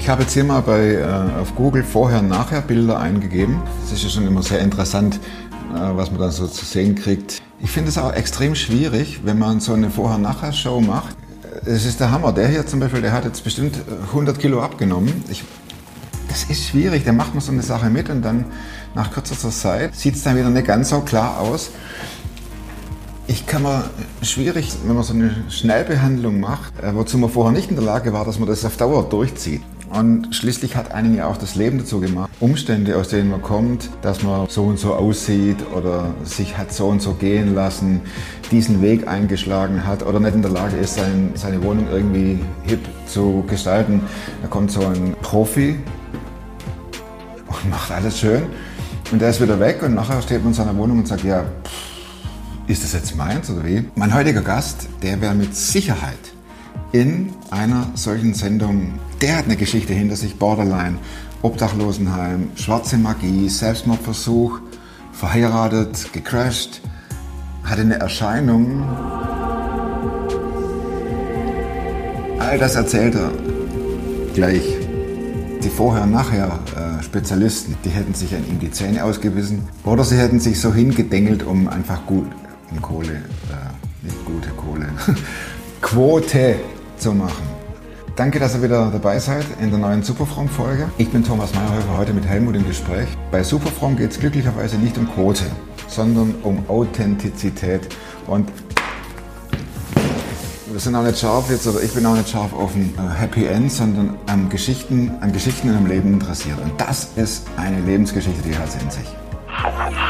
Ich habe jetzt hier mal bei, äh, auf Google vorher-nachher Bilder eingegeben. Das ist ja schon immer sehr interessant, äh, was man dann so zu sehen kriegt. Ich finde es auch extrem schwierig, wenn man so eine Vorher-Nachher-Show macht. Es ist der Hammer. Der hier zum Beispiel, der hat jetzt bestimmt 100 Kilo abgenommen. Ich, das ist schwierig. Da macht man so eine Sache mit und dann nach kürzester Zeit sieht es dann wieder nicht ganz so klar aus. Ich kann mir schwierig, wenn man so eine Schnellbehandlung macht, äh, wozu man vorher nicht in der Lage war, dass man das auf Dauer durchzieht. Und schließlich hat einen ja auch das Leben dazu gemacht. Umstände, aus denen man kommt, dass man so und so aussieht oder sich hat so und so gehen lassen, diesen Weg eingeschlagen hat oder nicht in der Lage ist, sein, seine Wohnung irgendwie hip zu gestalten. Da kommt so ein Profi und macht alles schön. Und der ist wieder weg und nachher steht man in seiner Wohnung und sagt, ja, ist das jetzt meins oder wie? Mein heutiger Gast, der wäre mit Sicherheit in einer solchen Sendung, der hat eine Geschichte hinter sich, Borderline, Obdachlosenheim, schwarze Magie, Selbstmordversuch, verheiratet, gecrashed, hatte eine Erscheinung. All das erzählt er gleich. Die Vorher- und Nachher-Spezialisten, die hätten sich an ihm die Zähne ausgebissen oder sie hätten sich so hingedengelt, um einfach gut, um Kohle, äh, nicht gute Kohle, Quote zu machen. Danke, dass ihr wieder dabei seid in der neuen Superfrom-Folge. Ich bin Thomas Meyerhöfer, heute mit Helmut im Gespräch. Bei Superfrom geht es glücklicherweise nicht um Quote, sondern um Authentizität. Und wir sind auch nicht scharf jetzt, oder ich bin auch nicht scharf auf ein äh, Happy End, sondern an Geschichten, an Geschichten in einem Leben interessiert. Und das ist eine Lebensgeschichte, die hat in sich.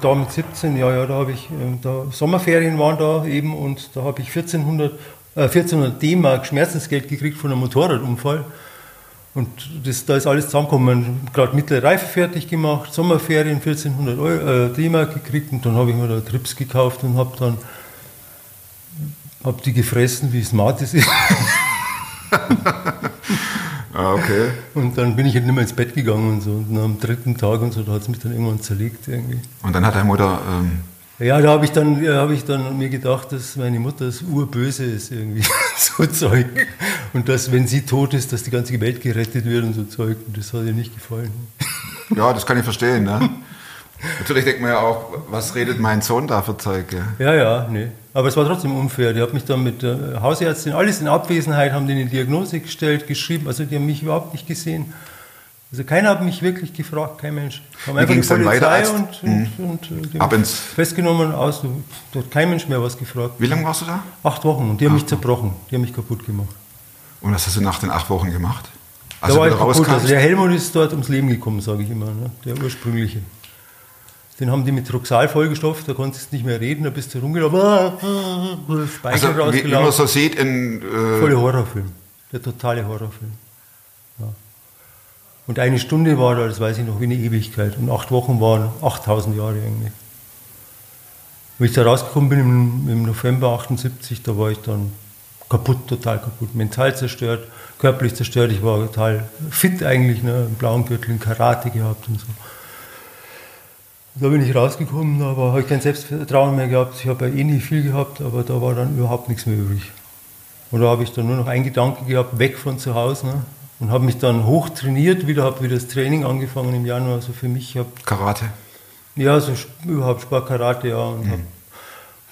Da mit 17, ja, ja, da habe ich, ähm, da Sommerferien waren da eben und da habe ich 1400, äh, 1400 D-Mark Schmerzensgeld gekriegt von einem Motorradunfall. Und das, da ist alles zusammengekommen. Gerade mittlere Reife fertig gemacht, Sommerferien 1400 Euro, äh, D-Mark gekriegt und dann habe ich mir da Trips gekauft und habe dann hab die gefressen, wie smart es ist. Ah, okay. Und dann bin ich halt nicht mehr ins Bett gegangen und so. Und am dritten Tag und so, da hat es mich dann irgendwann zerlegt irgendwie. Und dann hat deine Mutter, ähm, Ja, da habe ich, dann, hab ich dann mir gedacht, dass meine Mutter das urböse ist, irgendwie, so Zeug. Und dass, wenn sie tot ist, dass die ganze Welt gerettet wird und so Zeug. Und das hat ihr nicht gefallen. ja, das kann ich verstehen, ne? Natürlich denkt man ja auch, was redet mein Sohn da für Zeug, gell? Ja, ja, nee. Aber es war trotzdem unfair. Die hat mich dann mit der Hausärztin, alles in Abwesenheit, haben die eine Diagnose gestellt, geschrieben. Also die haben mich überhaupt nicht gesehen. Also keiner hat mich wirklich gefragt, kein Mensch. Haben einfach die ging's dann Polizei weiter als- und, und, und, äh, Ab ins- festgenommen aus. Da hat kein Mensch mehr was gefragt. Wie lange warst du da? Acht Wochen und die haben mich zerbrochen, die haben mich kaputt gemacht. Und was hast du nach den acht Wochen gemacht? da war ich kaputt. Also der Helmut ist dort ums Leben gekommen, sage ich immer, ne? der ursprüngliche. Den haben die mit Roxal vollgestopft, da konntest du nicht mehr reden, da bist du rumgelaufen, Speichel also, wie, wie man so sieht in... Äh, Voller Horrorfilm, der totale Horrorfilm. Ja. Und eine Stunde war da, das weiß ich noch, wie eine Ewigkeit. Und acht Wochen waren 8000 Jahre eigentlich. Wie ich da rausgekommen bin im, im November 78, da war ich dann kaputt, total kaputt. Mental zerstört, körperlich zerstört. Ich war total fit eigentlich, ne? einen blauen Gürtel, in Karate gehabt und so. Da bin ich rausgekommen, aber habe ich kein Selbstvertrauen mehr gehabt. Ich habe ja eh nicht viel gehabt, aber da war dann überhaupt nichts mehr übrig. Und da habe ich dann nur noch einen Gedanke gehabt, weg von zu Hause. Ne? Und habe mich dann hoch trainiert, wieder habe wieder das Training angefangen im Januar. Also für mich, ich habe Karate. ja, so überhaupt Sportkarate, ja. Und habe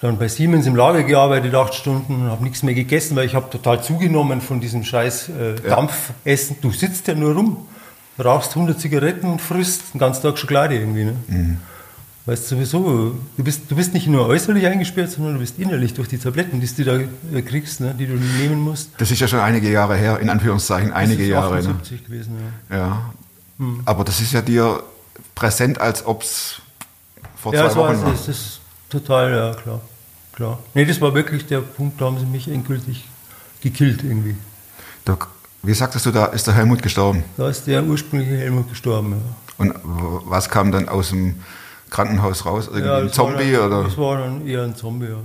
dann bei Siemens im Lager gearbeitet, acht Stunden, und habe nichts mehr gegessen, weil ich habe total zugenommen von diesem scheiß äh, Dampfessen. Du sitzt ja nur rum, rauchst 100 Zigaretten und frisst den ganzen Tag Schokolade irgendwie. Ne? Weißt du sowieso, du bist, du bist nicht nur äußerlich eingesperrt, sondern du bist innerlich durch die Tabletten, die du da äh, kriegst, ne, die du nehmen musst. Das ist ja schon einige Jahre her, in Anführungszeichen einige das ist Jahre. Ne? 78 gewesen, ja. Ja. Hm. Aber das ist ja dir präsent, als ob es vor Ja, zwei das war, Wochen war. das ist total, ja, klar. klar. Nee, das war wirklich der Punkt, da haben sie mich endgültig gekillt irgendwie. Da, wie sagtest du, da ist der Helmut gestorben. Da ist der ursprüngliche Helmut gestorben. Ja. Und was kam dann aus dem Krankenhaus raus? Irgendwie ein das war Zombie dann, oder? Das war dann eher ein Zombie, ja.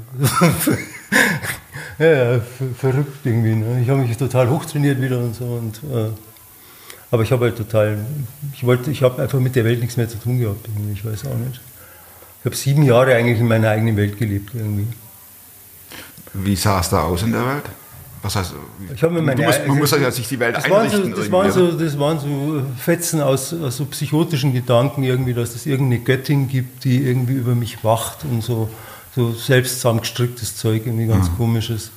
ja, ja ver- verrückt irgendwie. Ne? Ich habe mich total hochtrainiert wieder und so. Und, äh, aber ich habe halt total, ich wollte, ich habe einfach mit der Welt nichts mehr zu tun gehabt. Irgendwie. Ich weiß auch nicht. Ich habe sieben Jahre eigentlich in meiner eigenen Welt gelebt irgendwie. Wie sah es da aus in der Welt? Was heißt, Ich habe mir meine, musst, man also, muss ja sich die Welt das waren, einrichten. so, das, waren so, das waren so Fetzen aus, aus so psychotischen Gedanken irgendwie, dass es irgendeine Göttin gibt, die irgendwie über mich wacht und so, so selbst zusammengestricktes Zeug, irgendwie ganz Mhm. komisches.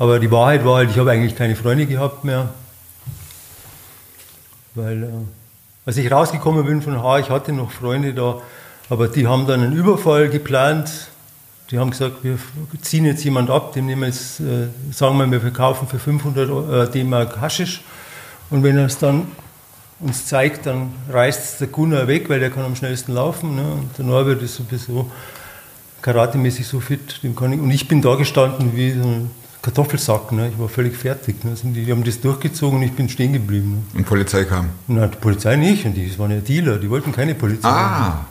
Aber die Wahrheit war halt, ich habe eigentlich keine Freunde gehabt mehr. Weil, äh, als ich rausgekommen bin von Haar, ich hatte noch Freunde da, aber die haben dann einen Überfall geplant. Die haben gesagt, wir ziehen jetzt jemand ab, dem nehmen wir jetzt, äh, sagen wir, wir verkaufen für 500 äh, D-Mark Haschisch. Und wenn er es dann uns zeigt, dann reißt der Gunnar weg, weil der kann am schnellsten laufen. Ne? Und der Norbert ist sowieso karatemäßig so fit. Dem kann ich, und ich bin da gestanden wie so ein Kartoffelsack. Ne? Ich war völlig fertig. Ne? Sind Die, haben das durchgezogen und ich bin stehen geblieben. Ne? Und Polizei kam. Na, die Polizei nicht, und die waren ja Dealer, die wollten keine Polizei. Ah.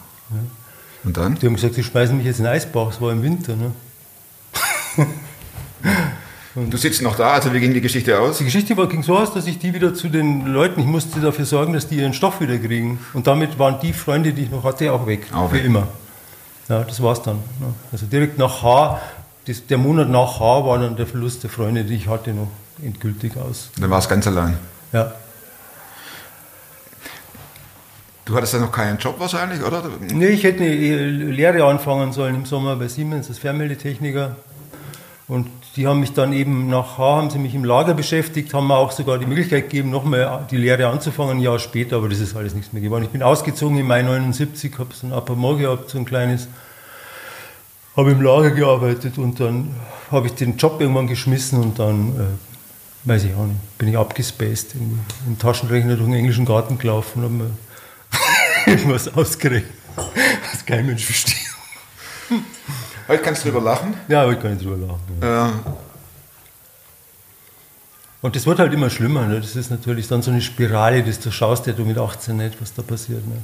Und dann? Die haben gesagt, sie schmeißen mich jetzt in den Eisbach, es war im Winter. Ne? Du sitzt noch da, also wie ging die Geschichte aus? Die Geschichte war, ging so aus, dass ich die wieder zu den Leuten, ich musste dafür sorgen, dass die ihren Stoff wieder kriegen. Und damit waren die Freunde, die ich noch hatte, auch weg. Auch für weg. immer. Ja, das war's dann. Ne? Also direkt nach H, das, der Monat nach H war dann der Verlust der Freunde, die ich hatte, noch endgültig aus. Dann war es ganz allein. Ja. Du hattest ja noch keinen Job wahrscheinlich, oder? Nee, ich hätte eine Lehre anfangen sollen im Sommer bei Siemens als Fernmeldetechniker. Und die haben mich dann eben nach H, haben sie mich im Lager beschäftigt, haben mir auch sogar die Möglichkeit gegeben, nochmal die Lehre anzufangen, ein Jahr später, aber das ist alles nichts mehr geworden. Ich bin ausgezogen im Mai 79, habe so ein Appartement gehabt, so ein kleines, habe im Lager gearbeitet und dann habe ich den Job irgendwann geschmissen und dann, äh, weiß ich auch nicht, bin ich abgespaced, im Taschenrechner durch den englischen Garten gelaufen und habe mir irgendwas ausgerechnet, was kein Mensch versteht. Heute kannst du drüber lachen. Ja, ich kann nicht drüber lachen. Ja. Äh, Und das wird halt immer schlimmer. Ne? Das ist natürlich dann so eine Spirale, das du schaust ja du mit 18 nicht, was da passiert. Ne?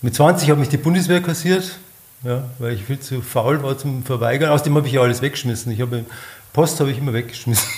Mit 20 habe mich die Bundeswehr kassiert, ja, weil ich viel zu faul war zum Verweigern. Außerdem habe ich ja alles weggeschmissen. Ich habe Post habe ich immer weggeschmissen.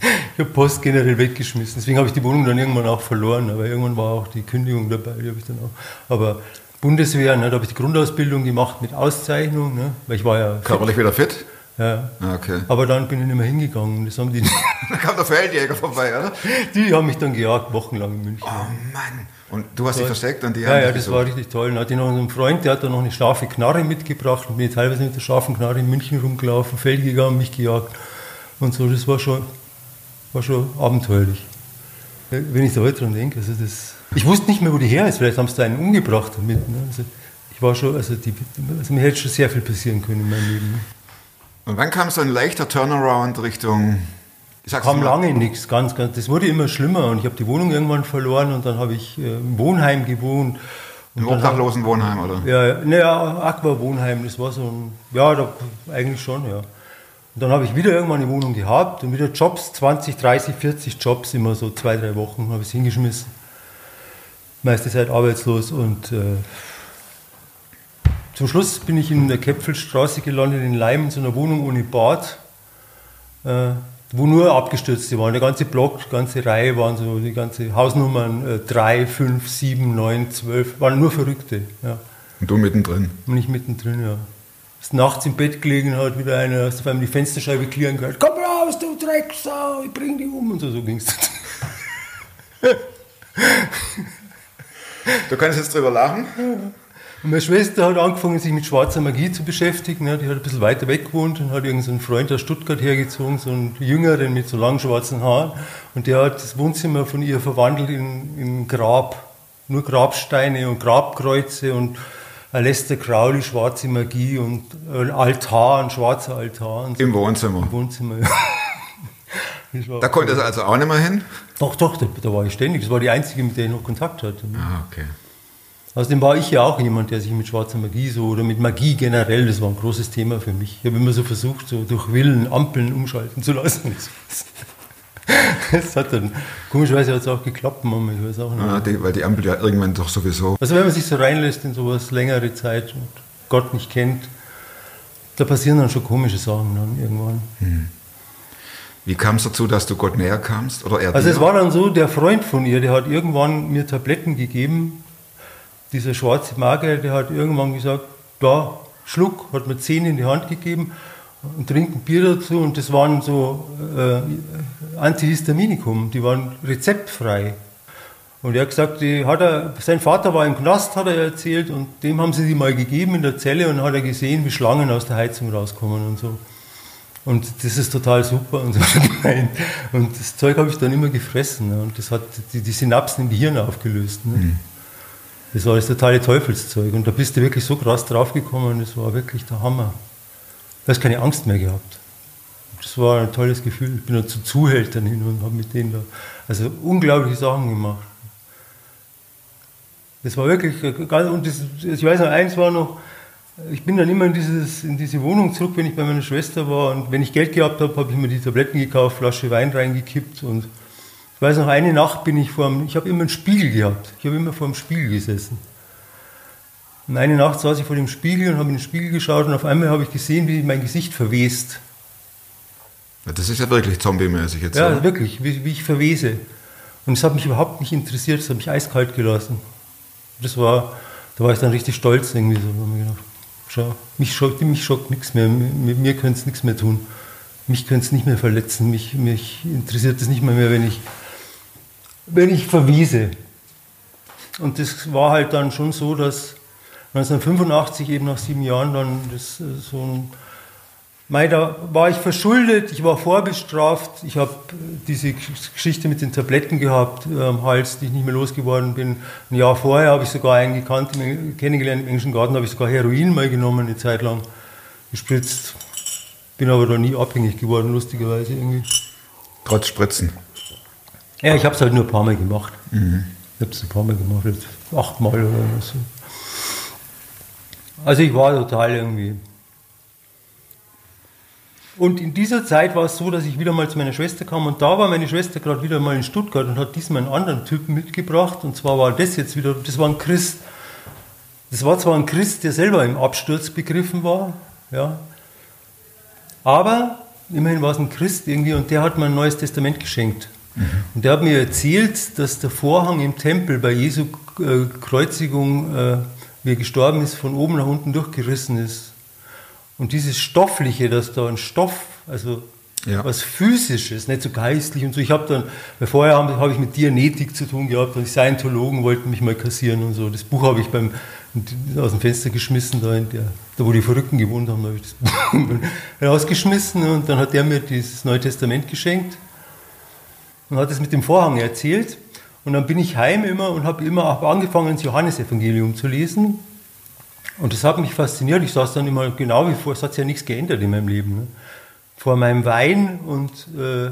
Ich habe Post generell weggeschmissen. Deswegen habe ich die Wohnung dann irgendwann auch verloren. Aber irgendwann war auch die Kündigung dabei. Die habe ich dann auch. Aber Bundeswehr, ne, da habe ich die Grundausbildung gemacht mit Auszeichnung, ne, weil ich war ja körperlich wieder fit? Ja. Ah, Okay. Aber dann bin ich nicht mehr hingegangen. Das haben die, Da kam der Feldjäger vorbei, oder? die haben mich dann gejagt, wochenlang in München. Oh Mann. Und du hast dich versteckt und die ja, haben ja, dich das war richtig toll. Dann hatte ich noch einen Freund, der hat dann noch eine scharfe Knarre mitgebracht und bin teilweise mit der scharfen Knarre in München rumgelaufen, Feld gegangen, mich gejagt und so. Das war schon, war schon abenteuerlich. Wenn ich da heute dran denke, also das, ich wusste nicht mehr, wo die her ist. Vielleicht haben sie da einen umgebracht damit. Ne? Also ich war schon, also, die, also mir hätte schon sehr viel passieren können in meinem Leben. Ne? Und wann kam so ein leichter Turnaround Richtung. Ich sag's kam mal, lange nichts, ganz, ganz. Das wurde immer schlimmer und ich habe die Wohnung irgendwann verloren und dann habe ich äh, im Wohnheim gewohnt. Im obdachlosen Wohnheim, oder? Ja, naja, Aqua-Wohnheim, das war so ein, ja, da, eigentlich schon, ja. Und dann habe ich wieder irgendwann eine Wohnung gehabt und wieder Jobs, 20, 30, 40 Jobs, immer so zwei, drei Wochen habe ich es hingeschmissen. Meiste Zeit arbeitslos und äh, zum Schluss bin ich in der Käpfelstraße gelandet, in Leim, in so einer Wohnung ohne Bad, äh, wo nur Abgestürzte waren. Der ganze Block, die ganze Reihe waren so, die ganze Hausnummern äh, 3, 5, 7, 9, 12, waren nur Verrückte. Ja. Und du mittendrin. Und ich mittendrin, ja. Ist nachts im Bett gelegen, hat wieder einer einmal die Fensterscheibe klirren gehört. Komm raus, du Drecksau, ich bring dich um. Und so, so ging es. Du kannst jetzt drüber lachen. Und meine Schwester hat angefangen, sich mit schwarzer Magie zu beschäftigen. ne. Die hat ein bisschen weiter weg gewohnt und hat irgendeinen Freund aus Stuttgart hergezogen, so einen Jüngeren mit so langen schwarzen Haaren. Und der hat das Wohnzimmer von ihr verwandelt in, in Grab. Nur Grabsteine und Grabkreuze und Aleister Crowley, schwarze Magie und ein Altar, ein schwarzer Altar. Und so. Im Wohnzimmer. Im Wohnzimmer, ja. Da konnte es also auch nicht mehr hin. Doch, doch, da, da war ich ständig. Das war die einzige, mit der ich noch Kontakt hatte. Ah, okay. Außerdem war ich ja auch jemand, der sich mit schwarzer Magie so oder mit Magie generell, das war ein großes Thema für mich. Ich habe immer so versucht, so durch Willen Ampeln umschalten zu lassen. Es hat dann, komischerweise hat es auch geklappt, Mama, ich weiß auch nicht. Ja, die, weil die Ampel ja irgendwann doch sowieso. Also wenn man sich so reinlässt in sowas längere Zeit und Gott nicht kennt, da passieren dann schon komische Sachen dann irgendwann. Wie kam es dazu, dass du Gott näher kamst? Oder er Also dir? es war dann so, der Freund von ihr, der hat irgendwann mir Tabletten gegeben, dieser schwarze Magier, der hat irgendwann gesagt, da, Schluck, hat mir zehn in die Hand gegeben und trink ein Bier dazu und das waren so äh, Antihistaminikum, die waren rezeptfrei. Und er hat gesagt, die hat er, sein Vater war im Knast, hat er erzählt, und dem haben sie die mal gegeben in der Zelle und hat er gesehen, wie Schlangen aus der Heizung rauskommen und so. Und das ist total super und so. Und das Zeug habe ich dann immer gefressen ne? und das hat die, die Synapsen im Gehirn aufgelöst. Ne? Das war das totale Teufelszeug und da bist du wirklich so krass draufgekommen, das war wirklich der Hammer. Du hast keine Angst mehr gehabt. Das war ein tolles Gefühl. Ich bin dann zu Zuhältern hin und habe mit denen da also unglaubliche Sachen gemacht. Das war wirklich und das, ich weiß noch, eins war noch, ich bin dann immer in, dieses, in diese Wohnung zurück, wenn ich bei meiner Schwester war und wenn ich Geld gehabt habe, habe ich mir die Tabletten gekauft, Flasche Wein reingekippt und ich weiß noch, eine Nacht bin ich vor dem, ich habe immer einen Spiegel gehabt, ich habe immer vor dem Spiegel gesessen. Und eine Nacht saß ich vor dem Spiegel und habe in den Spiegel geschaut und auf einmal habe ich gesehen, wie mein Gesicht verwest. Ja, Das ist ja wirklich zombie-mäßig jetzt. Ja, oder? wirklich, wie, wie ich verwese. Und es hat mich überhaupt nicht interessiert, es hat mich eiskalt gelassen. Das war, da war ich dann richtig stolz irgendwie so. Da hab ich mir gedacht, schau, mich schockt, mich schockt nichts mehr, mit mir könnte es nichts mehr tun. Mich könnte es nicht mehr verletzen, mich, mich interessiert es nicht mehr, mehr, wenn ich, wenn ich verwiese. Und das war halt dann schon so, dass 1985, eben nach sieben Jahren, dann das, äh, so ein Mei, da war ich verschuldet, ich war vorbestraft, ich habe diese Geschichte mit den Tabletten gehabt äh, am Hals, die ich nicht mehr losgeworden bin. Ein Jahr vorher habe ich sogar einen gekannt, kennengelernt im englischen Garten, habe ich sogar Heroin mal genommen, eine Zeit lang gespritzt. Bin aber da nie abhängig geworden, lustigerweise irgendwie. Trotz Spritzen. Ja, ich habe es halt nur ein paar Mal gemacht. Ich habe es ein paar Mal gemacht, jetzt achtmal oder so. Also ich war total irgendwie. Und in dieser Zeit war es so, dass ich wieder mal zu meiner Schwester kam und da war meine Schwester gerade wieder mal in Stuttgart und hat diesmal einen anderen Typen mitgebracht und zwar war das jetzt wieder, das war ein Christ. Das war zwar ein Christ, der selber im Absturz begriffen war, ja, aber immerhin war es ein Christ irgendwie und der hat mir ein neues Testament geschenkt. Und der hat mir erzählt, dass der Vorhang im Tempel bei Jesu äh, Kreuzigung, äh, wie er gestorben ist, von oben nach unten durchgerissen ist. Und dieses Stoffliche, dass da ein Stoff, also Ja. was Physisches, nicht so geistlich und so. Ich habe dann, weil vorher habe hab ich mit Dianetik zu tun gehabt und die Scientologen wollten mich mal kassieren und so. Das Buch habe ich beim, aus dem Fenster geschmissen, da, der, da wo die Verrückten gewohnt haben, habe ich das Buch rausgeschmissen und dann hat der mir dieses Neue Testament geschenkt und hat es mit dem Vorhang erzählt. Und dann bin ich heim immer und habe immer hab angefangen, das Johannesevangelium zu lesen. Und das hat mich fasziniert. Ich saß dann immer genau wie vor, es hat sich ja nichts geändert in meinem Leben. Ne? Vor meinem Wein und äh,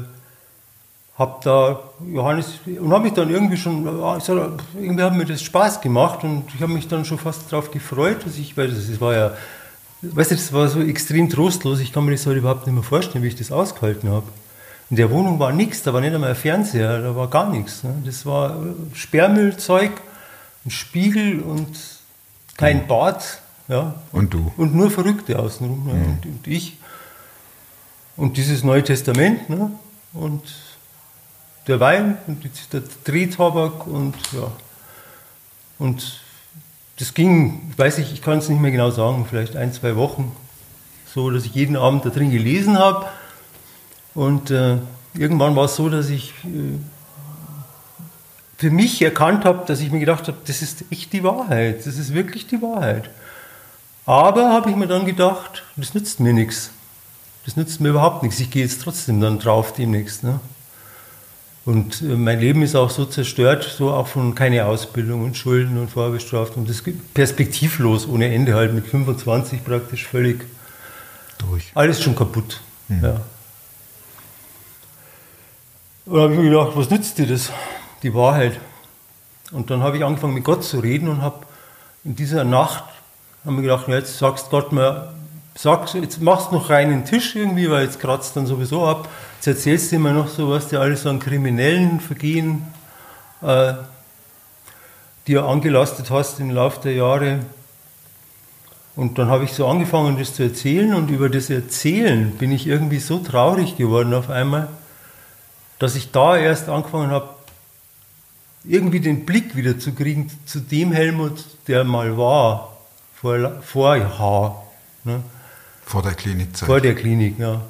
habe da Johannes und habe mich dann irgendwie schon, sag, irgendwie hat mir das Spaß gemacht und ich habe mich dann schon fast darauf gefreut, dass ich, weil das, das war ja, weißt du, das war so extrem trostlos. Ich kann mir das heute überhaupt nicht mehr vorstellen, wie ich das ausgehalten habe. In der Wohnung war nichts, da war nicht einmal ein Fernseher, da war gar nichts. Ne? Das war äh, Sperrmüllzeug, ein Spiegel und kein Bad. Ja. Und du? Und nur Verrückte außenrum. Ne? Und, und ich. Und dieses Neue Testament. Ne? Und der Wein und der Drehtabak und ja. Und das ging, ich weiß nicht, ich kann es nicht mehr genau sagen, vielleicht ein, zwei Wochen. So, dass ich jeden Abend da drin gelesen habe. Und äh, irgendwann war es so, dass ich äh, für mich erkannt habe, dass ich mir gedacht habe, das ist echt die Wahrheit, das ist wirklich die Wahrheit. Aber habe ich mir dann gedacht, das nützt mir nichts. Das nützt mir überhaupt nichts. Ich gehe jetzt trotzdem dann drauf demnächst. Ne? Und äh, mein Leben ist auch so zerstört, so auch von keine Ausbildung und Schulden und vorbestraft und das perspektivlos ohne Ende halt mit 25 praktisch völlig Durch. alles schon kaputt. Ja. Und da habe ich mir gedacht, was nützt dir das? Die Wahrheit. Und dann habe ich angefangen mit Gott zu reden und habe in dieser Nacht haben wir gedacht, jetzt sagst Gott mal, sagst, jetzt machst du noch reinen Tisch irgendwie, weil jetzt kratzt dann sowieso ab. Jetzt erzählst du immer noch so, was dir alles an kriminellen Vergehen, äh, dir angelastet hast im Laufe der Jahre. Und dann habe ich so angefangen, das zu erzählen und über das Erzählen bin ich irgendwie so traurig geworden auf einmal, dass ich da erst angefangen habe, irgendwie den Blick wieder zu kriegen zu dem Helmut, der mal war, vor, vor Jahr, ne? Vor der Klinikzeit. vor der Klinik, ja.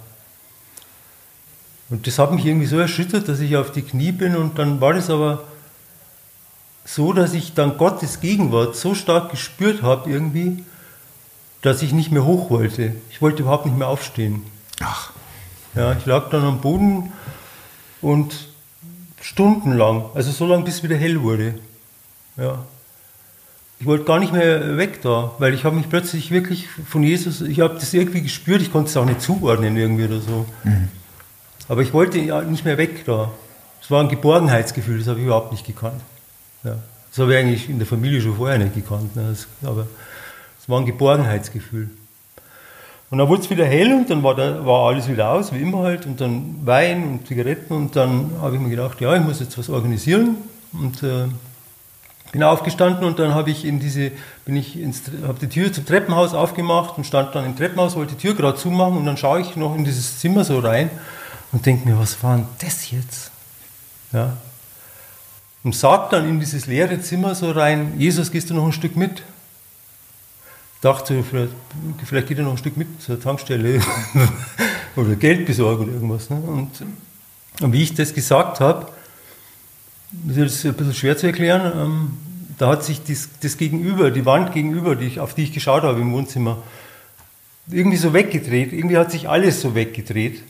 Und das hat mich irgendwie so erschüttert, dass ich auf die Knie bin und dann war das aber so, dass ich dann Gottes Gegenwart so stark gespürt habe irgendwie, dass ich nicht mehr hoch wollte. Ich wollte überhaupt nicht mehr aufstehen. Ach, Ja, ich lag dann am Boden und stundenlang, also so lange, bis es wieder hell wurde. Ja. Ich wollte gar nicht mehr weg da, weil ich habe mich plötzlich wirklich von Jesus, ich habe das irgendwie gespürt, ich konnte es auch nicht zuordnen irgendwie oder so. Aber ich wollte nicht mehr weg da. Es war ein Geborgenheitsgefühl, das habe ich überhaupt nicht gekannt. Ja. Das habe ich eigentlich in der Familie schon vorher nicht gekannt. Ne. Das, aber es war ein Geborgenheitsgefühl. Und dann wurde es wieder hell und dann war, da, war alles wieder aus, wie immer halt, und dann Wein und Zigaretten und dann habe ich mir gedacht, ja, ich muss jetzt was organisieren und äh, bin aufgestanden und dann habe ich in diese, bin ich ins, habe die Tür zum Treppenhaus aufgemacht und stand dann im Treppenhaus, wollte die Tür gerade zumachen und dann schaue ich noch in dieses Zimmer so rein und denke mir, was war denn das jetzt? Ja. Und sag dann in dieses leere Zimmer so rein, Jesus, gehst du noch ein Stück mit? Dachte, vielleicht, vielleicht geht er noch ein Stück mit zur Tankstelle oder Geld besorgen oder irgendwas. Ne? Und, und wie ich das gesagt habe, das ist ein bisschen schwer zu erklären, ähm, da hat sich das, das Gegenüber, die Wand gegenüber, die ich, auf die ich geschaut habe im Wohnzimmer, irgendwie so weggedreht. Irgendwie hat sich alles so weggedreht.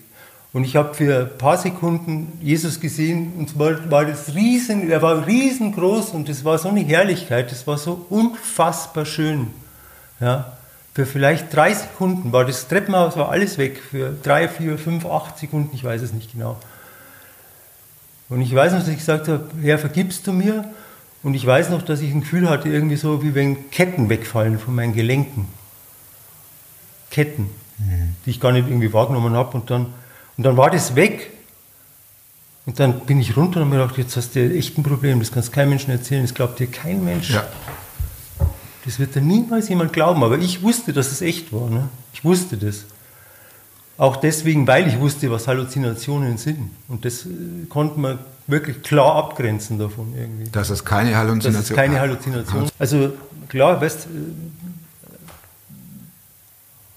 Und ich habe für ein paar Sekunden Jesus gesehen und zwar war das riesen, er war riesengroß und das war so eine Herrlichkeit, das war so unfassbar schön. Ja, für vielleicht drei Sekunden war das Treppenhaus, war alles weg. Für drei, vier, fünf, acht Sekunden, ich weiß es nicht genau. Und ich weiß noch, dass ich gesagt habe, Herr, vergibst du mir? Und ich weiß noch, dass ich ein Gefühl hatte, irgendwie so, wie wenn Ketten wegfallen von meinen Gelenken. Ketten, die ich gar nicht irgendwie wahrgenommen habe. Und dann, und dann war das weg. Und dann bin ich runter und habe mir gedacht, jetzt hast du echt ein Problem, das kannst keinem Menschen erzählen, das glaubt dir kein Mensch. ja. Das wird dir niemals jemand glauben, aber ich wusste, dass es echt war. Ne? Ich wusste das. Auch deswegen, weil ich wusste, was Halluzinationen sind. Und das äh, konnte man wirklich klar abgrenzen davon irgendwie. Das ist keine Halluzination. Das ist keine Halluzination. Also klar, weißt, äh,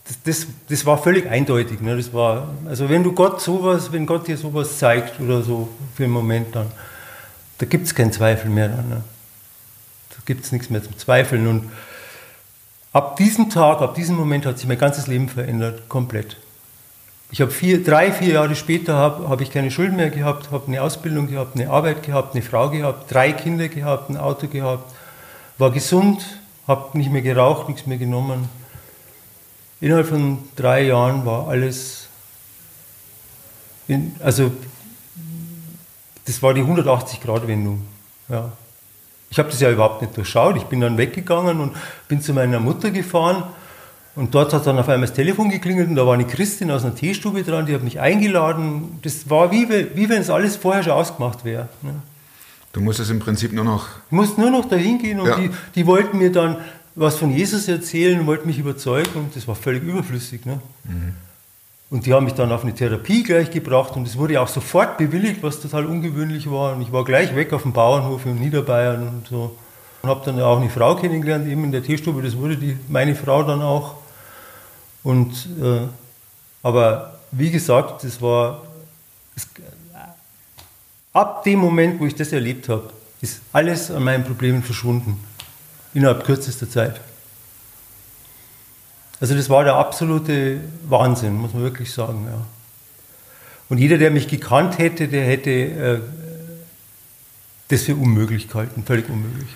das, das, das war völlig eindeutig. Ne? Das war, also wenn du Gott sowas, wenn Gott dir sowas zeigt oder so für einen Moment dann, da gibt es keinen Zweifel mehr dran. Ne? Gibt es nichts mehr zum Zweifeln. Und ab diesem Tag, ab diesem Moment hat sich mein ganzes Leben verändert, komplett. Ich habe vier, drei, vier Jahre später habe hab ich keine Schulden mehr gehabt, habe eine Ausbildung gehabt, eine Arbeit gehabt, eine Frau gehabt, drei Kinder gehabt, ein Auto gehabt, war gesund, habe nicht mehr geraucht, nichts mehr genommen. Innerhalb von drei Jahren war alles, in, also das war die 180-Grad-Wendung. Ja. Ich habe das ja überhaupt nicht durchschaut. Ich bin dann weggegangen und bin zu meiner Mutter gefahren. Und dort hat dann auf einmal das Telefon geklingelt und da war eine Christin aus einer Teestube dran, die hat mich eingeladen. Das war wie, wie wenn es alles vorher schon ausgemacht wäre. Ne? Du musst es im Prinzip nur noch. Ich musste nur noch dahin gehen und Ja. die, die wollten mir dann was von Jesus erzählen und wollten mich überzeugen und das war völlig überflüssig. Ne? Und die haben mich dann auf eine Therapie gleich gebracht und es wurde auch sofort bewilligt, was total ungewöhnlich war. Und ich war gleich weg auf dem Bauernhof in Niederbayern und so. Und habe dann auch eine Frau kennengelernt, eben in der Teestube, das wurde die, meine Frau dann auch. Und, äh, aber wie gesagt, das war, es, ab dem Moment, wo ich das erlebt habe, ist alles an meinen Problemen verschwunden. Innerhalb kürzester Zeit. Also das war der absolute Wahnsinn, muss man wirklich sagen. Ja. Und jeder, der mich gekannt hätte, der hätte äh, das für unmöglich gehalten, völlig unmöglich.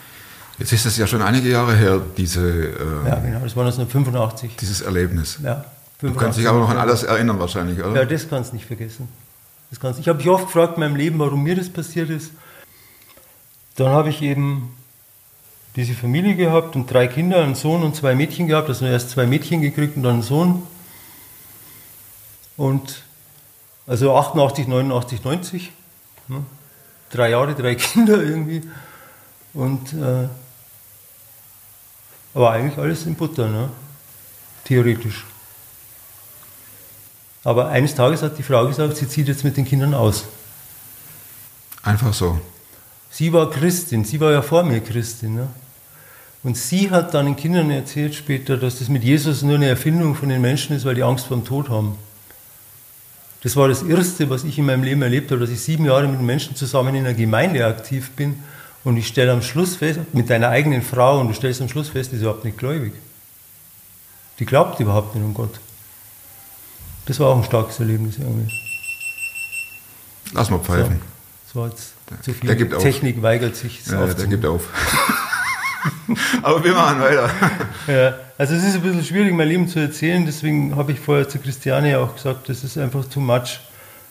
Jetzt ist es ja schon einige Jahre her, diese, äh, Ja, genau, das war 1985. dieses Erlebnis. Ja, Du kannst dich aber noch an alles erinnern wahrscheinlich, oder? Ja, das kannst du nicht vergessen. Das kannst, ich habe mich oft gefragt in meinem Leben, warum mir das passiert ist. Dann habe ich eben diese Familie gehabt und drei Kinder, einen Sohn und zwei Mädchen gehabt. Also erst zwei Mädchen gekriegt und dann einen Sohn. Und also 88, 89, 90. Ne? Drei Jahre, drei Kinder irgendwie. Und äh, aber eigentlich alles in Butter, ne? theoretisch. Aber eines Tages hat die Frau gesagt, sie zieht jetzt mit den Kindern aus. Einfach so. Sie war Christin, sie war ja vor mir Christin. Ne? Und sie hat dann den Kindern erzählt später, dass das mit Jesus nur eine Erfindung von den Menschen ist, weil die Angst vor dem Tod haben. Das war das Erste, was ich in meinem Leben erlebt habe, dass ich sieben Jahre mit Menschen zusammen in einer Gemeinde aktiv bin und ich stelle am Schluss fest, mit deiner eigenen Frau, und du stellst am Schluss fest, die ist überhaupt nicht gläubig. Die glaubt überhaupt nicht an Gott. Das war auch ein starkes Erlebnis irgendwie. Lass mal pfeifen. So, so jetzt zu viel. Technik weigert sich. Ja, der gibt auf. Aber wir machen weiter. Ja, also es ist ein bisschen schwierig, mein Leben zu erzählen, deswegen habe ich vorher zu Christiane auch gesagt, das ist einfach too much.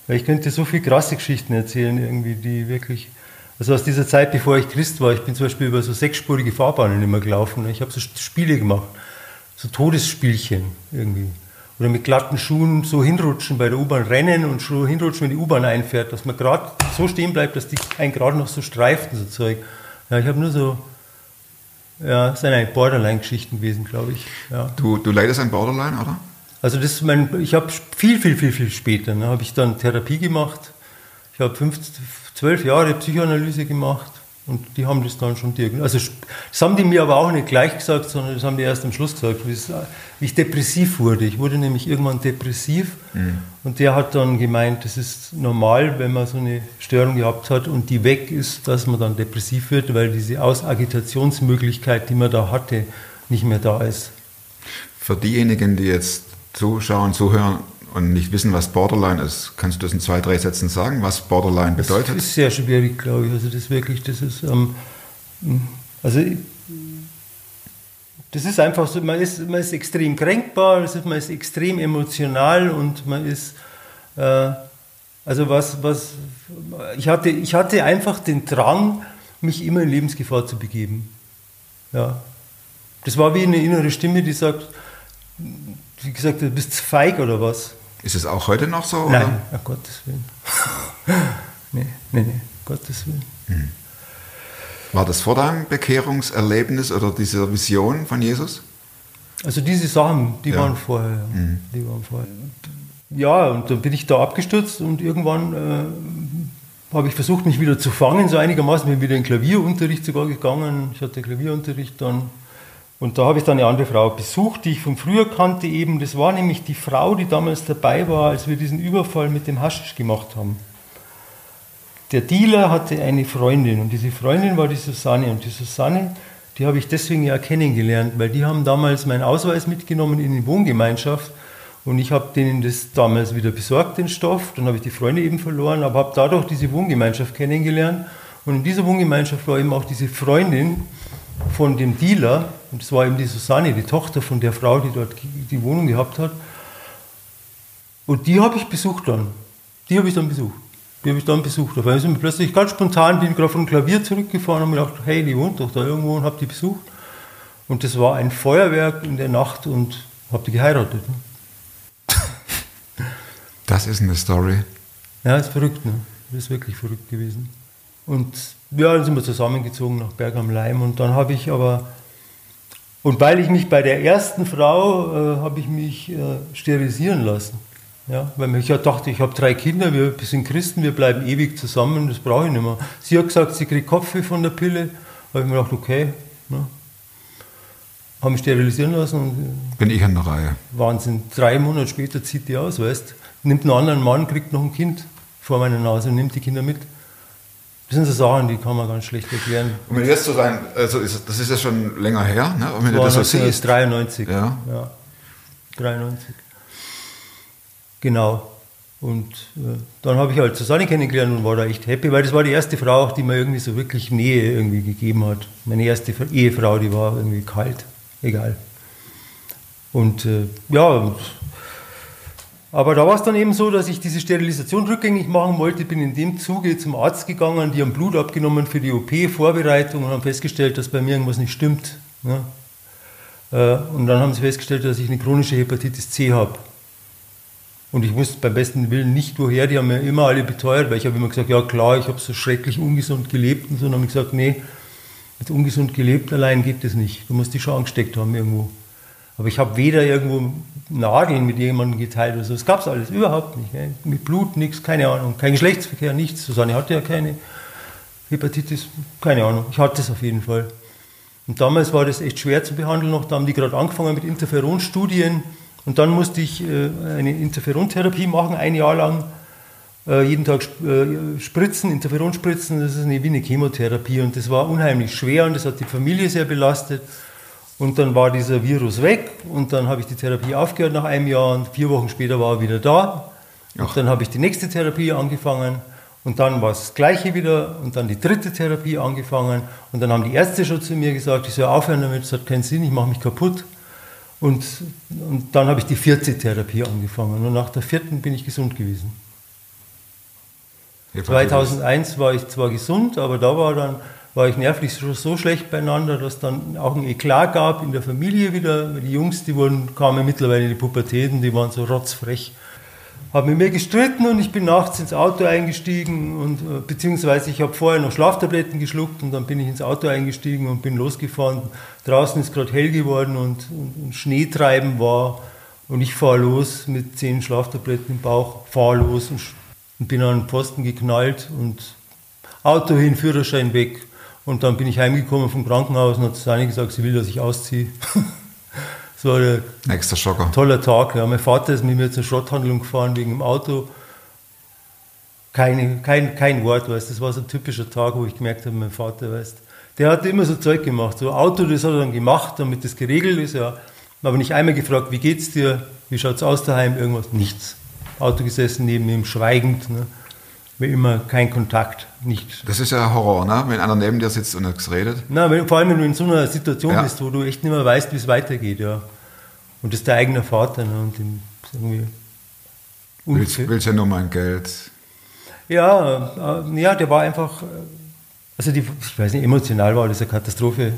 Weil ich könnte so viele krasse Geschichten erzählen, irgendwie, die wirklich. Also aus dieser Zeit, bevor ich Christ war, ich bin zum Beispiel über so sechsspurige Fahrbahnen immer gelaufen. Ich habe so Spiele gemacht, so Todesspielchen irgendwie. Oder mit glatten Schuhen so hinrutschen bei der U-Bahn, rennen und so hinrutschen, wenn die U-Bahn einfährt, dass man gerade so stehen bleibt, dass die einen gerade noch so streift und so Zeug. Ja, ich habe nur so ja, das sind eigentlich Borderline-Geschichten gewesen, glaube ich. Ja. Du, du leidest an Borderline, oder? Also das mein, ich habe viel, viel, viel, viel später, ne, habe ich dann Therapie gemacht. Ich habe zwölf Jahre Psychoanalyse gemacht und die haben das dann schon diagnostiziert. Also das haben die mir aber auch nicht gleich gesagt, sondern das haben die erst am Schluss gesagt, wie ich depressiv wurde. Ich wurde nämlich irgendwann depressiv und der hat dann gemeint, das ist normal, wenn man so eine Störung gehabt hat und die weg ist, dass man dann depressiv wird, weil diese Ausagitationsmöglichkeit, die man da hatte, nicht mehr da ist. Für diejenigen, die jetzt zuschauen, zuhören und nicht wissen, was Borderline ist, kannst du das in zwei, drei Sätzen sagen, was Borderline bedeutet? Das ist sehr schwierig, glaube ich. Also das wirklich, das ist, ähm, also das ist einfach so, man ist, man ist extrem kränkbar, ist, man ist extrem emotional und man ist, äh, also was, was, ich hatte, ich hatte einfach den Drang, mich immer in Lebensgefahr zu begeben. Ja. Das war wie eine innere Stimme, die sagt, die gesagt hat, du bist feig oder was? Ist es auch heute noch so? Nein, Oder? um Gottes Willen. nee, nee, nee, Gottes Willen. War das vor deinem Bekehrungserlebnis oder dieser Vision von Jesus? Also diese Sachen, die Ja. waren vorher. Ja. Die waren vorher. Ja, und dann bin ich da abgestürzt und irgendwann äh, habe ich versucht, mich wieder zu fangen, so einigermaßen. Bin wieder in Klavierunterricht sogar gegangen. Ich hatte Klavierunterricht dann. Und da habe ich dann eine andere Frau besucht, die ich von früher kannte eben. Das war nämlich die Frau, die damals dabei war, als wir diesen Überfall mit dem Haschisch gemacht haben. Der Dealer hatte eine Freundin und diese Freundin war die Susanne. Und die Susanne, die habe ich deswegen ja kennengelernt, weil die haben damals meinen Ausweis mitgenommen in die Wohngemeinschaft und ich habe denen das damals wieder besorgt, den Stoff. Dann habe ich die Freunde eben verloren, aber habe dadurch diese Wohngemeinschaft kennengelernt. Und in dieser Wohngemeinschaft war eben auch diese Freundin von dem Dealer, und das war eben die Susanne, die Tochter von der Frau, die dort die Wohnung gehabt hat. Und die habe ich besucht dann. Die habe ich dann besucht. Die habe ich dann besucht. Auf einmal sind wir plötzlich ganz spontan, bin gerade vom Klavier zurückgefahren und habe mir gedacht, hey, die wohnt doch da irgendwo und habe die besucht. Und das war ein Feuerwerk in der Nacht und habe die geheiratet. Ne? Das ist eine Story. Ja, ist verrückt, ne? Das ist wirklich verrückt gewesen. Und ja, dann sind wir zusammengezogen nach Berg am Leim und dann habe ich aber, und weil ich mich bei der ersten Frau, äh, habe ich mich äh, sterilisieren lassen. Ja, weil ich ja dachte, ich habe drei Kinder, wir sind Christen, wir bleiben ewig zusammen, das brauche ich nicht mehr. Sie hat gesagt, sie kriegt Kopfweh von der Pille. habe ich mir gedacht, okay. Ne? Habe mich sterilisieren lassen und Bin ich an der Reihe. Wahnsinn. Drei Monate später zieht die aus, weißt Nimmt einen anderen Mann, kriegt noch ein Kind vor meiner Nase und nimmt die Kinder mit. Das sind so Sachen, die kann man ganz schlecht erklären. Und wenn jetzt so rein, also ist, das ist ja schon länger her, ne? Und wenn du das so siehst, 1993. Ja. ja. 93. Genau. Und äh, dann habe ich halt Susanne kennengelernt und war da echt happy, weil das war die erste Frau, die mir irgendwie so wirklich Nähe irgendwie gegeben hat. Meine erste Ehefrau, die war irgendwie kalt, egal. Und äh, ja, aber da war es dann eben so, dass ich diese Sterilisation rückgängig machen wollte. Bin in dem Zuge zum Arzt gegangen, die haben Blut abgenommen für die OP-Vorbereitung und haben festgestellt, dass bei mir irgendwas nicht stimmt. Ne? Äh, Und dann haben sie festgestellt, dass ich eine chronische Hepatitis C habe. Und ich wusste beim besten Willen nicht, woher. Die haben mir immer alle beteuert, weil ich habe immer gesagt, ja klar, ich habe so schrecklich ungesund gelebt und so. Und haben gesagt, nee, mit ungesund gelebt allein geht das nicht. Du musst dich schon angesteckt haben irgendwo. Aber ich habe weder irgendwo Nadeln mit jemandem geteilt oder so. Das gab es alles überhaupt nicht. Gell? Mit Blut nichts, keine Ahnung. Kein Geschlechtsverkehr, nichts. Susanne hatte ja keine Hepatitis, keine Ahnung. Ich hatte es auf jeden Fall. Und damals war das echt schwer zu behandeln noch. Da haben die gerade angefangen mit Interferonstudien. Und dann musste ich äh, eine Interferontherapie machen, ein Jahr lang. Äh, jeden Tag äh, spritzen, Interferonspritzen, das ist eine, wie eine Chemotherapie. Und das war unheimlich schwer und das hat die Familie sehr belastet. Und dann war dieser Virus weg und dann habe ich die Therapie aufgehört nach einem Jahr und vier Wochen später war er wieder da. Ach. Und dann habe ich die nächste Therapie angefangen und dann war es das gleiche wieder und dann die dritte Therapie angefangen und dann haben die Ärzte schon zu mir gesagt, ich soll aufhören damit, es hat keinen Sinn, ich mache mich kaputt. Und, und dann habe ich die vierte Therapie angefangen und nach der vierten bin ich gesund gewesen. Hepatitis. 2001 war ich zwar gesund, aber da war dann war ich nervlich so, so schlecht beieinander, dass dann auch ein Eklat gab in der Familie wieder. Die Jungs, die wurden, kamen mittlerweile in die Pubertät und die waren so rotzfrech. Haben mit mir gestritten und ich bin nachts ins Auto eingestiegen und äh, beziehungsweise ich habe vorher noch Schlaftabletten geschluckt und dann bin ich ins Auto eingestiegen und bin losgefahren. Draußen ist gerade hell geworden und, und, und Schneetreiben war und ich fahre los mit zehn Schlaftabletten im Bauch, fahre los und, und bin an den Pfosten geknallt und Auto hin, Führerschein weg. Und dann bin ich heimgekommen vom Krankenhaus und hat Susanne gesagt, sie will, dass ich ausziehe. das war der Nächster Schocker. toller Tag. Ja. Mein Vater ist mit mir zur Schrotthandlung gefahren wegen dem Auto. Keine, kein, kein Wort, weißt Das war so ein typischer Tag, wo ich gemerkt habe, mein Vater, weißt der hat immer so Zeug gemacht. So Auto, das hat er dann gemacht, damit das geregelt ist. Ja. Aber nicht einmal gefragt, wie geht's dir? Wie schaut's aus daheim? Irgendwas? Nichts. Auto gesessen neben ihm, schweigend. Ne. Wie immer, kein Kontakt, nichts. Das ist ja Horror, ne? wenn einer neben dir sitzt und nichts redet. Na, wenn, vor allem, wenn du in so einer Situation Ja. bist, wo du echt nicht mehr weißt, wie es weitergeht, ja. Und das ist dein eigener Vater, ne? Und irgendwie. Willst, willst ja nur mein Geld. Ja, äh, ja, der war einfach. äh, Also, die, ich weiß nicht, emotional war das eine Katastrophe.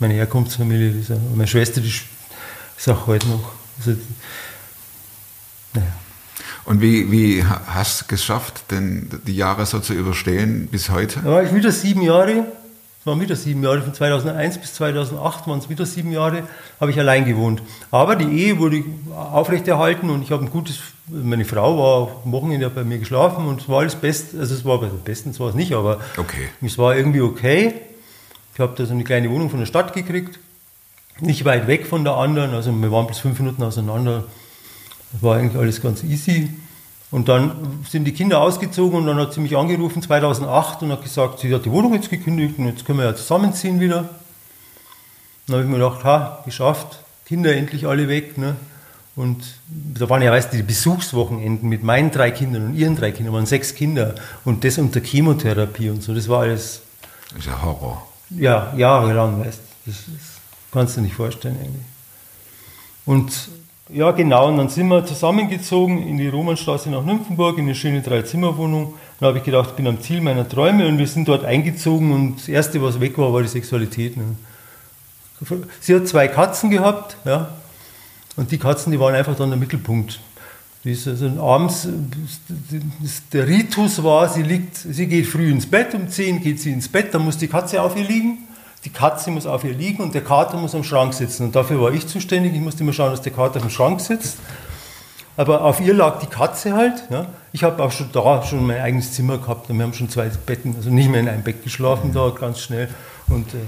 Meine Herkunftsfamilie, ja- meine Schwester, die ist ist auch heute noch. Also, naja. Und wie, wie ha- hast du es geschafft, denn die Jahre so zu überstehen bis heute? Da war ich wieder sieben Jahre, es waren wieder sieben Jahre, von 2001 bis 2008 waren es wieder sieben Jahre, habe ich allein gewohnt. Aber die Ehe wurde aufrechterhalten und ich habe ein gutes, meine Frau war am Wochenende bei mir geschlafen und es war alles best, also es war bei bestens war es nicht, aber Okay. es war irgendwie okay. Ich habe da so eine kleine Wohnung von der Stadt gekriegt, nicht weit weg von der anderen, also wir waren bis fünf Minuten auseinander. Das war eigentlich alles ganz easy. Und dann sind die Kinder ausgezogen und dann hat sie mich angerufen 2008 und hat gesagt, sie hat die Wohnung jetzt gekündigt und jetzt können wir ja zusammenziehen wieder. Dann habe ich mir gedacht, ha, geschafft, Kinder endlich alle weg. Ne? Und da waren ja, weißt du, die Besuchswochenenden mit meinen drei Kindern und ihren drei Kindern, waren sechs Kinder und das unter Chemotherapie und so, das war alles Das ist ja Horror. ja, jahrelang, weißt du. Das, das kannst du nicht vorstellen eigentlich. Und ja, genau, und dann sind wir zusammengezogen in die Romanstraße nach Nymphenburg, in eine schöne Dreizimmerwohnung. Dann habe ich gedacht, ich bin am Ziel meiner Träume und wir sind dort eingezogen und das Erste, was weg war, war die Sexualität. Ne. Sie hat zwei Katzen gehabt, ja, und die Katzen, die waren einfach dann der Mittelpunkt. Die ist also abends, der Ritus war, sie, liegt, sie geht früh ins Bett, um 10 geht sie ins Bett, dann muss die Katze auf ihr liegen, die Katze muss auf ihr liegen und der Kater muss am Schrank sitzen. Und dafür war ich zuständig, ich musste immer schauen, dass der Kater dem Schrank sitzt. Aber auf ihr lag die Katze halt. Ja. Ich habe auch schon da schon mein eigenes Zimmer gehabt und wir haben schon zwei Betten, also nicht mehr in einem Bett geschlafen da, ganz schnell. Und, äh,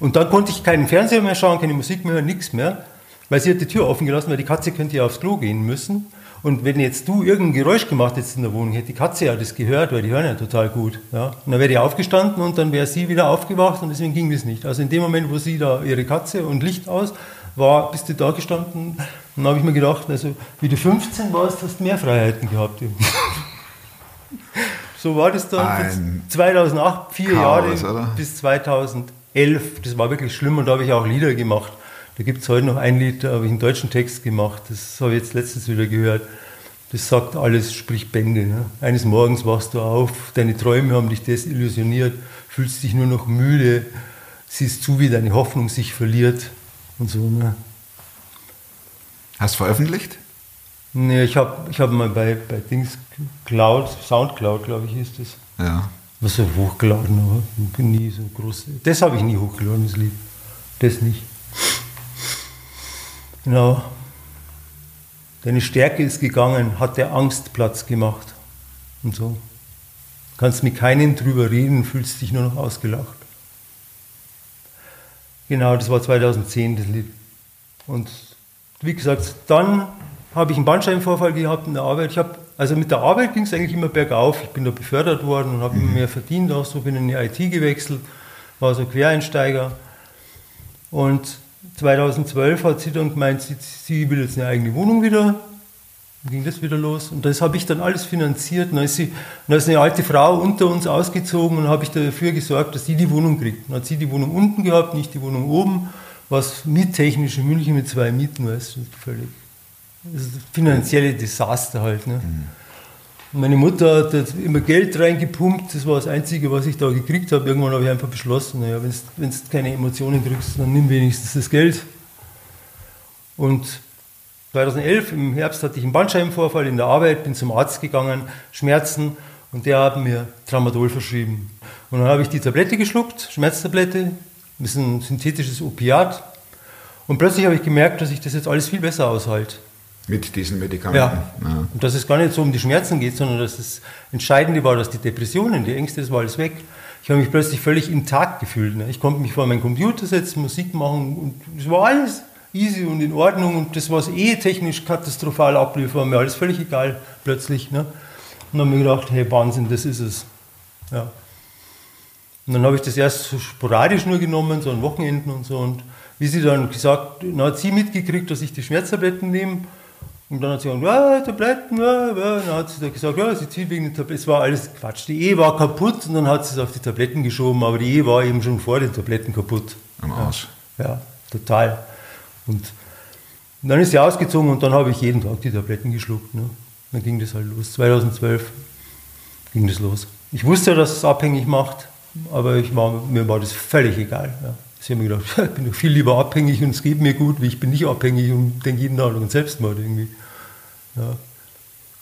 und dann konnte ich keinen Fernseher mehr schauen, keine Musik mehr hören, nichts mehr, weil sie hat die Tür offen gelassen, weil die Katze könnte ja aufs Klo gehen müssen. Und wenn jetzt du irgendein Geräusch gemacht hättest in der Wohnung, hätte die Katze ja das gehört, weil die hören ja total gut. Ja. Und dann wäre die aufgestanden und dann wäre sie wieder aufgewacht und deswegen ging das nicht. Also in dem Moment, wo sie da ihre Katze und Licht aus, war, bist du da gestanden. Und dann habe ich mir gedacht, also wie du 15 warst, hast du mehr Freiheiten gehabt. so war das dann. Ein 2008, vier Chaos, Jahre oder? bis 2011. Das war wirklich schlimm und da habe ich auch Lieder gemacht. Da gibt es heute noch ein Lied, da habe ich einen deutschen Text gemacht. Das habe ich jetzt letztens wieder gehört. Das sagt alles, spricht Bände. Ne? Eines Morgens wachst du auf, deine Träume haben dich desillusioniert, fühlst dich nur noch müde, siehst zu, wie deine Hoffnung sich verliert und so. Ne? Hast du veröffentlicht? Nee, ich habe ich hab mal bei, bei Dings Cloud, Soundcloud, glaube ich, ist das. Ja. Was so hochgeladen, ich bin nie so groß. Das habe ich nie hochgeladen, das Lied. Das nicht. Genau. Deine Stärke ist gegangen, hat der Angst Platz gemacht. Und so. Kannst mit keinem drüber reden, fühlst dich nur noch ausgelacht. Genau, das war 2010, das Lied. Und wie gesagt, dann habe ich einen Bandscheibenvorfall gehabt in der Arbeit. Ich habe, also mit der Arbeit ging es eigentlich immer bergauf. Ich bin da befördert worden und habe immer mehr verdient. Auch so bin in die IT gewechselt, war so Quereinsteiger. Und 2012 hat sie dann gemeint, sie, sie will jetzt eine eigene Wohnung wieder. Dann ging das wieder los. Und das habe ich dann alles finanziert. Dann ist, sie, dann ist eine alte Frau unter uns ausgezogen und habe ich dafür gesorgt, dass sie die Wohnung kriegt. Dann hat sie die Wohnung unten gehabt, nicht die Wohnung oben. Was miettechnisch in München mit zwei Mieten, du, völlig. Das ist finanzielle Desaster halt. Ne? Und Meine Mutter hat immer Geld reingepumpt, das war das Einzige, was ich da gekriegt habe. Irgendwann habe ich einfach beschlossen, naja, wenn du keine Emotionen kriegst, dann nimm wenigstens das Geld. Und 2011 im Herbst hatte ich einen Bandscheibenvorfall in der Arbeit, bin zum Arzt gegangen, Schmerzen und der hat mir Tramadol verschrieben. Und dann habe ich die Tablette geschluckt, Schmerztablette, ein synthetisches Opiat. Und plötzlich habe ich gemerkt, dass ich das jetzt alles viel besser aushalte. Mit diesen Medikamenten. Ja. Und dass es gar nicht so um die Schmerzen geht, sondern dass das Entscheidende war, dass die Depressionen, die Ängste, das war alles weg. Ich habe mich plötzlich völlig intakt gefühlt. Ne? Ich konnte mich vor meinen Computer setzen, Musik machen und es war alles easy und in Ordnung und das, was eh technisch katastrophal ablief, war mir alles völlig egal plötzlich. Ne? Und dann habe ich mir gedacht, hey Wahnsinn, das ist es. Ja. Und dann habe ich das erst so sporadisch nur genommen, so an Wochenenden und so. Und wie sie dann gesagt, dann hat sie mitgekriegt, dass ich die Schmerztabletten nehme. Und dann hat sie gesagt, ja, Tabletten, ja, ja. Dann hat sie da gesagt, ja, sie zieht wegen den Tabletten. Es war alles Quatsch. Die Ehe war kaputt und dann hat sie es auf die Tabletten geschoben, aber die Ehe war eben schon vor den Tabletten kaputt. Am Arsch. Ja, total. Und dann ist sie ausgezogen und dann habe ich jeden Tag die Tabletten geschluckt. Ne? Dann ging das halt los. 2012 ging das los. Ich wusste, dass es abhängig macht, aber war, mir war das völlig egal. Ja. Ich habe mir gedacht, ich bin doch viel lieber abhängig und es geht mir gut, wie ich bin nicht abhängig und denke jeden Tag an Selbstmord irgendwie. Ja.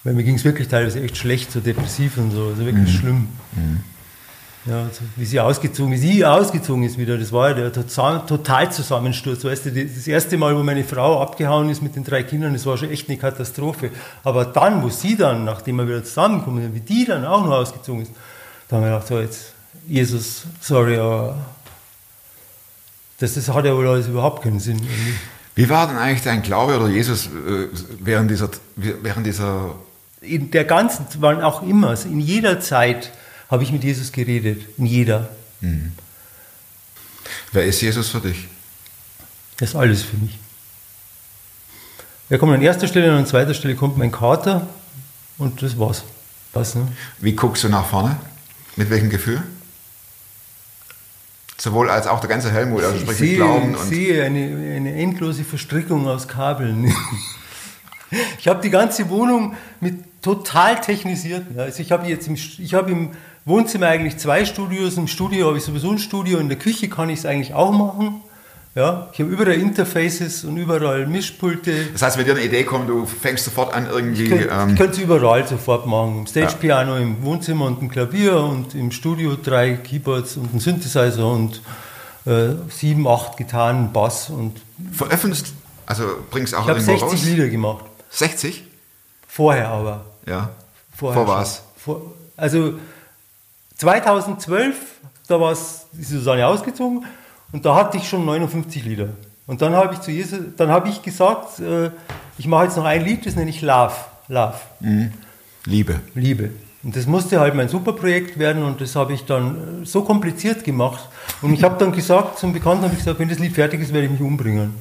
Weil mir ging es wirklich teilweise echt schlecht, so depressiv und so, also wirklich schlimm. Ja, also wie sie ausgezogen ist, sie ausgezogen ist wieder, das war ja der total, total Zusammensturz. Weißt du, das erste Mal, wo meine Frau abgehauen ist mit den drei Kindern, das war schon echt eine Katastrophe. Aber dann, wo sie dann, nachdem wir wieder zusammengekommen sind, wie die dann auch noch ausgezogen ist, da haben wir gedacht, so jetzt, Jesus, sorry, aber das, das hat ja wohl alles überhaupt keinen Sinn. Irgendwie. Wie war denn eigentlich dein Glaube oder Jesus äh, während dieser, während dieser In der ganzen, waren auch immer, also in jeder Zeit habe ich mit Jesus geredet, in jeder. Wer ist Jesus für dich? Das ist alles für mich. Er kommt an erster Stelle und an zweiter Stelle kommt mein Kater und das war's. Was, ne? Wie guckst du nach vorne? Mit welchem Gefühl? Sowohl als auch der ganze Helmut, also Ich sprich mit sehe, Glauben und. sehe eine, eine endlose Verstrickung aus Kabeln. Ich habe die ganze Wohnung mit total technisiert. Ja. Also ich habe jetzt im, ich habe im Wohnzimmer eigentlich zwei Studios. Im Studio habe ich sowieso ein Studio. In der Küche kann ich es eigentlich auch machen. Ja. Ich habe überall Interfaces und überall Mischpulte. Das heißt, wenn dir eine Idee kommt, du fängst sofort an irgendwie. Ich könnte ähm, es überall sofort machen. Im Stage-Piano, im Wohnzimmer und ein Klavier und im Studio drei Keyboards und ein Synthesizer und äh, sieben, acht Gitarren, Bass und veröffentlicht, also bringst auch ich habe irgendwo 60 raus. Lieder gemacht. 60? Vorher aber. Ja. Vorher Vor was? Vor, also 2012, da ist die Susanne ausgezogen und da hatte ich schon 59 Lieder. Und dann habe ich zu Jesus, dann habe ich gesagt, äh, ich mache jetzt noch ein Lied, das nenne ich Love. Love. Liebe. Liebe. Und das musste halt mein Superprojekt werden und das habe ich dann äh, so kompliziert gemacht. Und ich habe dann gesagt, zum Bekannten habe ich gesagt, wenn das Lied fertig ist, werde ich mich umbringen.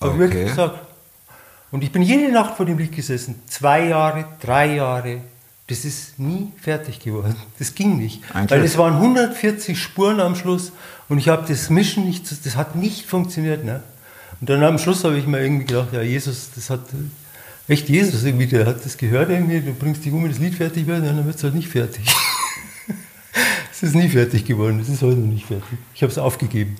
Habe ich wirklich Okay. gesagt. Und ich bin jede Nacht vor dem Lied gesessen. Zwei Jahre, drei Jahre. Das ist nie fertig geworden. Das ging nicht. Ein Weil es waren 140 Spuren am Schluss und ich habe das Mischen nicht, das hat nicht funktioniert. Ne? Und dann am Schluss habe ich mir irgendwie gedacht, ja, Jesus, das hat echt Jesus irgendwie, der hat das gehört irgendwie, du bringst dich um, wenn das Lied fertig wird, dann wird es halt nicht fertig. es ist nie fertig geworden, es ist heute noch nicht fertig. Ich habe es aufgegeben.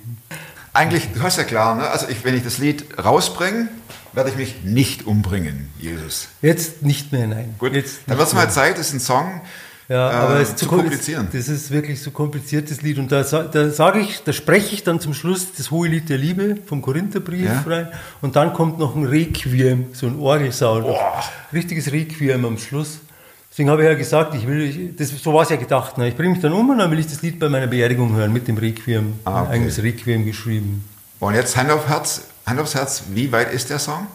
Eigentlich, du hast ja klar, ne? also ich, wenn ich das Lied rausbringe, werde ich mich nicht umbringen, Jesus. Jetzt nicht mehr, nein. Gut, Jetzt dann wird es mal. Zeit, ist ein Song Ja, äh, aber es ist zu kom- komplizieren. Das ist wirklich so kompliziertes Lied. Und da, da sage ich, da spreche ich dann zum Schluss das hohe Lied der Liebe vom Korintherbrief Ja. rein. Und dann kommt noch ein Requiem, so ein Orgelsound. Richtiges Requiem am Schluss. Deswegen habe ich ja gesagt, ich will, das, so war es ja gedacht. Ne? Ich bringe mich dann um und dann will ich das Lied bei meiner Beerdigung hören mit dem Requiem. Ah, Ein okay. eigenes Requiem geschrieben. Und jetzt Hand auf Herz, Hand aufs Herz, wie weit ist der Song?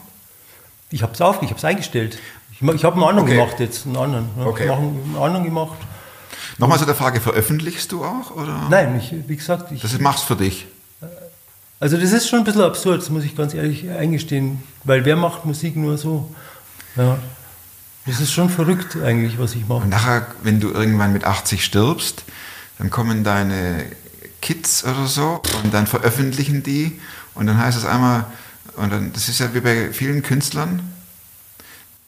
Ich habe es auf, ich habe es eingestellt. Ich, ich habe einen anderen Okay. gemacht jetzt, einen anderen. Ja. Okay. Ich einen anderen gemacht. Nochmal zu der Frage, veröffentlichst du auch? Oder? Nein, ich, wie gesagt, ich, Das machst für dich. Also das ist schon ein bisschen absurd, das muss ich ganz ehrlich eingestehen, weil wer macht Musik nur so? Ja. Das ist schon verrückt eigentlich, was ich mache. Und nachher, wenn du irgendwann mit 80 stirbst, dann kommen deine Kids oder so und dann veröffentlichen die und dann heißt es einmal, und dann, das ist ja wie bei vielen Künstlern.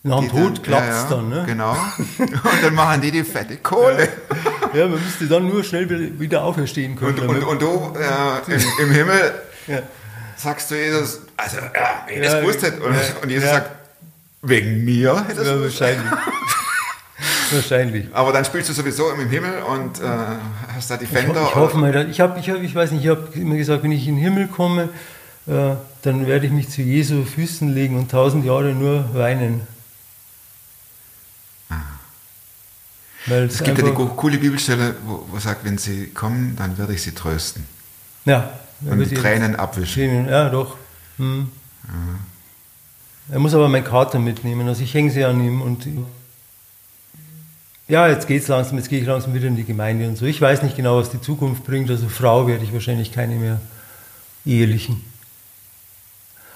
Nach dem Tod klappt es ja, ja, dann. Ne? Genau. Und dann machen die die fette Kohle. Ja, man müsste dann nur schnell wieder- auferstehen können. Und, und, und du äh, im, im Himmel ja. sagst du Jesus, also ja, wenn ich Ja, das gewusst hätte. Und, ja, und Jesus ja. sagt, wegen mir hätte ja, wahrscheinlich. wahrscheinlich. Aber dann spielst du sowieso im Himmel und äh, hast da die Ich, Fender. ich hoffe mal, ich, hab, ich, hab, ich weiß nicht, ich habe immer gesagt, wenn ich in den Himmel komme, äh, dann werde ich mich zu Jesu Füßen legen und tausend Jahre nur weinen. Weil es gibt ja die coole Bibelstelle, wo, wo sagt, wenn sie kommen, dann werde ich sie trösten. Ja, Und die Tränen abwischen. Tränen, ja, doch. Hm. Er muss aber meinen Kater mitnehmen, also ich hänge sie an ihm und ja, jetzt geht's langsam, jetzt gehe ich langsam wieder in die Gemeinde und so. Ich weiß nicht genau, was die Zukunft bringt, also Frau werde ich wahrscheinlich keine mehr ehelichen.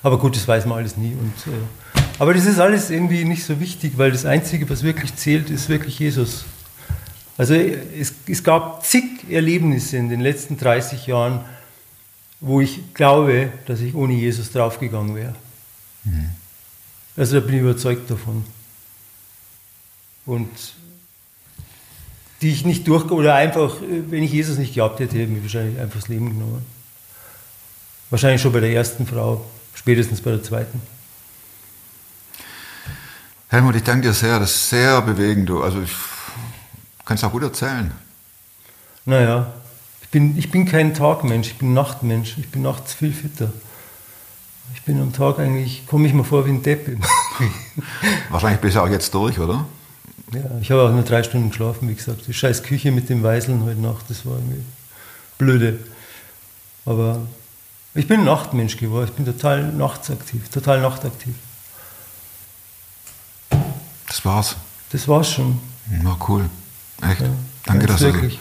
Aber gut, das weiß man alles nie. Und, äh, aber das ist alles irgendwie nicht so wichtig, weil das Einzige, was wirklich zählt, ist wirklich Jesus. Also es, es gab zig Erlebnisse in den letzten 30 Jahren, wo ich glaube, dass ich ohne Jesus draufgegangen wäre. Also da bin ich überzeugt davon. Und die ich nicht durch oder einfach, wenn ich Jesus nicht gehabt hätte, hätte ich mir wahrscheinlich einfach das Leben genommen. Wahrscheinlich schon bei der ersten Frau, spätestens bei der zweiten. Helmut, ich danke dir sehr. Das ist sehr bewegend. Du. Also ich kannst auch gut erzählen. Naja, ich bin, ich bin kein Tagmensch, ich bin Nachtmensch. Ich bin nachts viel fitter. Ich bin am Tag eigentlich, komme ich mir vor wie ein Depp. Wahrscheinlich bist du auch jetzt durch, oder? ja, ich habe auch nur drei Stunden geschlafen, wie gesagt. Die scheiß Küche mit dem Weißeln heute Nacht, das war irgendwie blöde. Aber ich bin ein Nachtmensch geworden. Ich bin total nachtaktiv, total nachtaktiv. Das war's. Das war's schon. Na cool. Echt. Ja, danke, dass du. wirklich.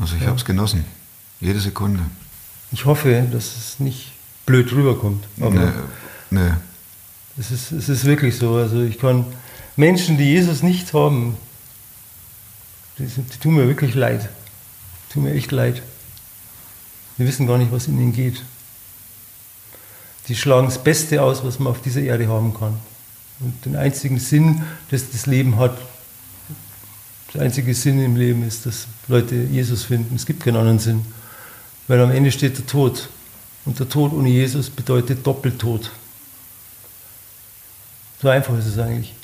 Also ich habe es genossen. Jede Sekunde. Ich hoffe, dass es nicht blöd rüberkommt. Aber Nee, nee. Es ist, es ist wirklich so. Also ich kann Menschen, die Jesus nicht haben, die, sind, die tun mir wirklich leid. Die tun mir echt leid. Wir wissen gar nicht, was in ihnen geht. Die schlagen das Beste aus, was man auf dieser Erde haben kann. Und den einzigen Sinn, das das Leben hat, der einzige Sinn im Leben ist, dass Leute Jesus finden. Es gibt keinen anderen Sinn. Weil am Ende steht der Tod. Und der Tod ohne Jesus bedeutet Doppeltod. So einfach ist es eigentlich.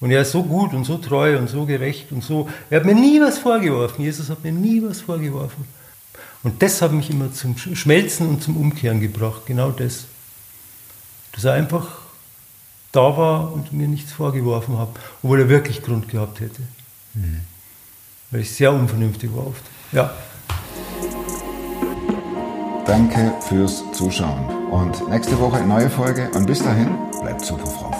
Und er ist so gut und so treu und so gerecht und so. Er hat mir nie was vorgeworfen. Jesus hat mir nie was vorgeworfen. Und das hat mich immer zum Schmelzen und zum Umkehren gebracht, genau das. Dass er einfach da war und mir nichts vorgeworfen hat, obwohl er wirklich Grund gehabt hätte. Mhm. Weil ich sehr unvernünftig war oft. Ja. Danke fürs Zuschauen. Und nächste Woche eine neue Folge. Und bis dahin, bleibt super fromm.